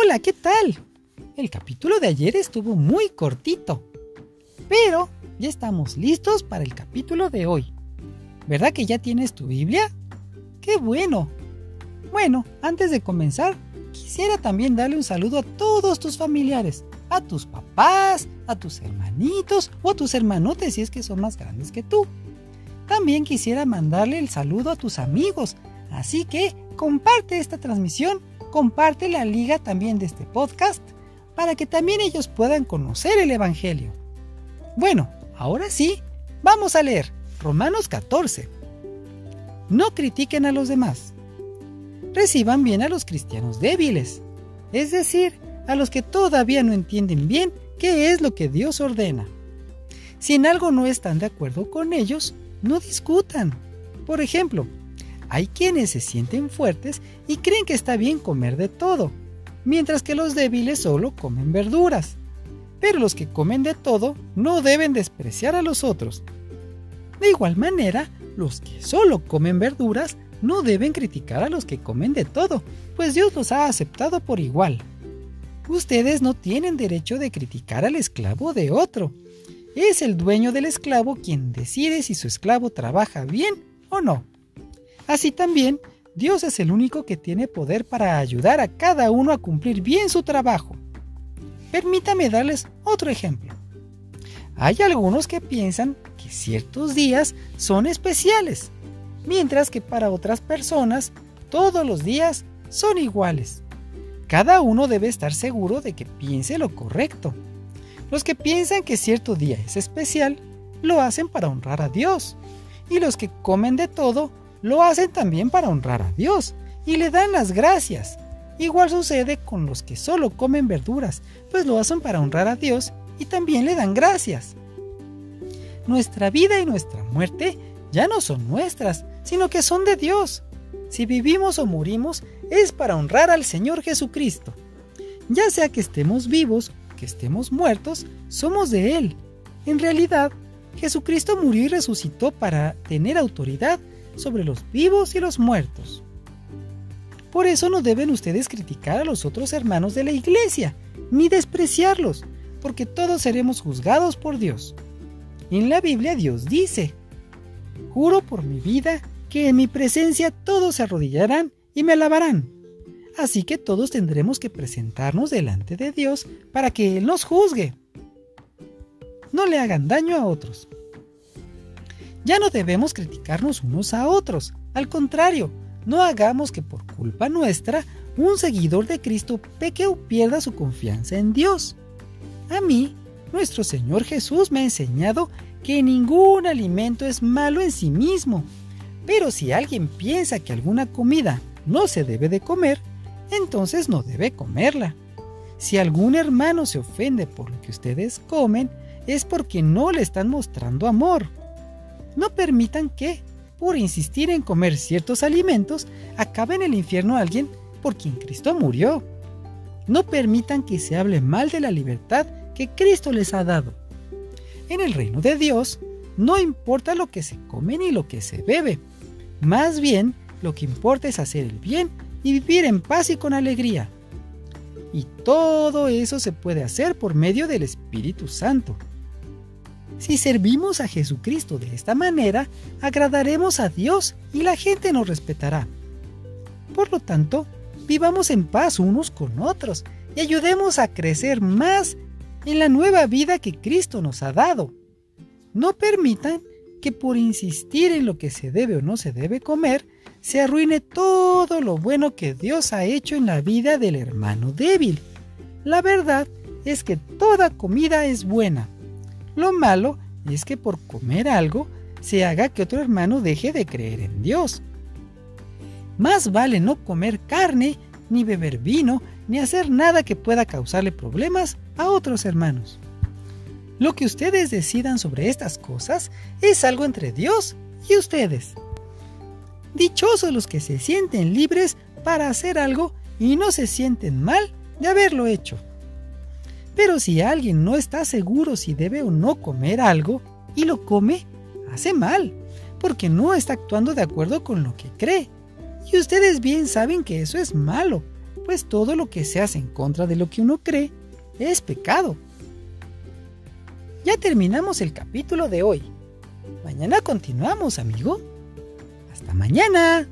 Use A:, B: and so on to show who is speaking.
A: Hola, ¿qué tal? El capítulo de ayer estuvo muy cortito, pero ya estamos listos para el capítulo de hoy. ¿Verdad que ya tienes tu Biblia? ¡Qué bueno! Bueno, antes de comenzar, quisiera también darle un saludo a todos tus familiares, a tus papás, a tus hermanitos o a tus hermanotes si es que son más grandes que tú. También quisiera mandarle el saludo a tus amigos, así que comparte esta transmisión comparte la liga también de este podcast para que también ellos puedan conocer el Evangelio. Bueno, ahora sí, vamos a leer Romanos 14. No critiquen a los demás. Reciban bien a los cristianos débiles, es decir, a los que todavía no entienden bien qué es lo que Dios ordena. Si en algo no están de acuerdo con ellos, no discutan. Por ejemplo, hay quienes se sienten fuertes y creen que está bien comer de todo, mientras que los débiles solo comen verduras. Pero los que comen de todo no deben despreciar a los otros. De igual manera, los que solo comen verduras no deben criticar a los que comen de todo, pues Dios los ha aceptado por igual. Ustedes no tienen derecho de criticar al esclavo de otro. Es el dueño del esclavo quien decide si su esclavo trabaja bien o no. Así también, Dios es el único que tiene poder para ayudar a cada uno a cumplir bien su trabajo. Permítame darles otro ejemplo. Hay algunos que piensan que ciertos días son especiales, mientras que para otras personas todos los días son iguales. Cada uno debe estar seguro de que piense lo correcto. Los que piensan que cierto día es especial, lo hacen para honrar a Dios. Y los que comen de todo, lo hacen también para honrar a Dios y le dan las gracias. Igual sucede con los que solo comen verduras, pues lo hacen para honrar a Dios y también le dan gracias. Nuestra vida y nuestra muerte ya no son nuestras, sino que son de Dios. Si vivimos o morimos, es para honrar al Señor Jesucristo. Ya sea que estemos vivos, que estemos muertos, somos de Él. En realidad, Jesucristo murió y resucitó para tener autoridad sobre los vivos y los muertos. Por eso no deben ustedes criticar a los otros hermanos de la iglesia, ni despreciarlos, porque todos seremos juzgados por Dios. En la Biblia Dios dice, Juro por mi vida que en mi presencia todos se arrodillarán y me alabarán. Así que todos tendremos que presentarnos delante de Dios para que Él nos juzgue. No le hagan daño a otros. Ya no debemos criticarnos unos a otros. Al contrario, no hagamos que por culpa nuestra un seguidor de Cristo peque o pierda su confianza en Dios. A mí, nuestro Señor Jesús me ha enseñado que ningún alimento es malo en sí mismo. Pero si alguien piensa que alguna comida no se debe de comer, entonces no debe comerla. Si algún hermano se ofende por lo que ustedes comen, es porque no le están mostrando amor. No permitan que, por insistir en comer ciertos alimentos, acabe en el infierno alguien por quien Cristo murió. No permitan que se hable mal de la libertad que Cristo les ha dado. En el reino de Dios, no importa lo que se come ni lo que se bebe. Más bien, lo que importa es hacer el bien y vivir en paz y con alegría. Y todo eso se puede hacer por medio del Espíritu Santo. Si servimos a Jesucristo de esta manera, agradaremos a Dios y la gente nos respetará. Por lo tanto, vivamos en paz unos con otros y ayudemos a crecer más en la nueva vida que Cristo nos ha dado. No permitan que por insistir en lo que se debe o no se debe comer, se arruine todo lo bueno que Dios ha hecho en la vida del hermano débil. La verdad es que toda comida es buena lo malo es que por comer algo se haga que otro hermano deje de creer en Dios. Más vale no comer carne, ni beber vino, ni hacer nada que pueda causarle problemas a otros hermanos. Lo que ustedes decidan sobre estas cosas es algo entre Dios y ustedes. Dichosos los que se sienten libres para hacer algo y no se sienten mal de haberlo hecho. Pero si alguien no está seguro si debe o no comer algo y lo come, hace mal, porque no está actuando de acuerdo con lo que cree. Y ustedes bien saben que eso es malo, pues todo lo que se hace en contra de lo que uno cree es pecado. Ya terminamos el capítulo de hoy. Mañana continuamos, amigo. Hasta mañana.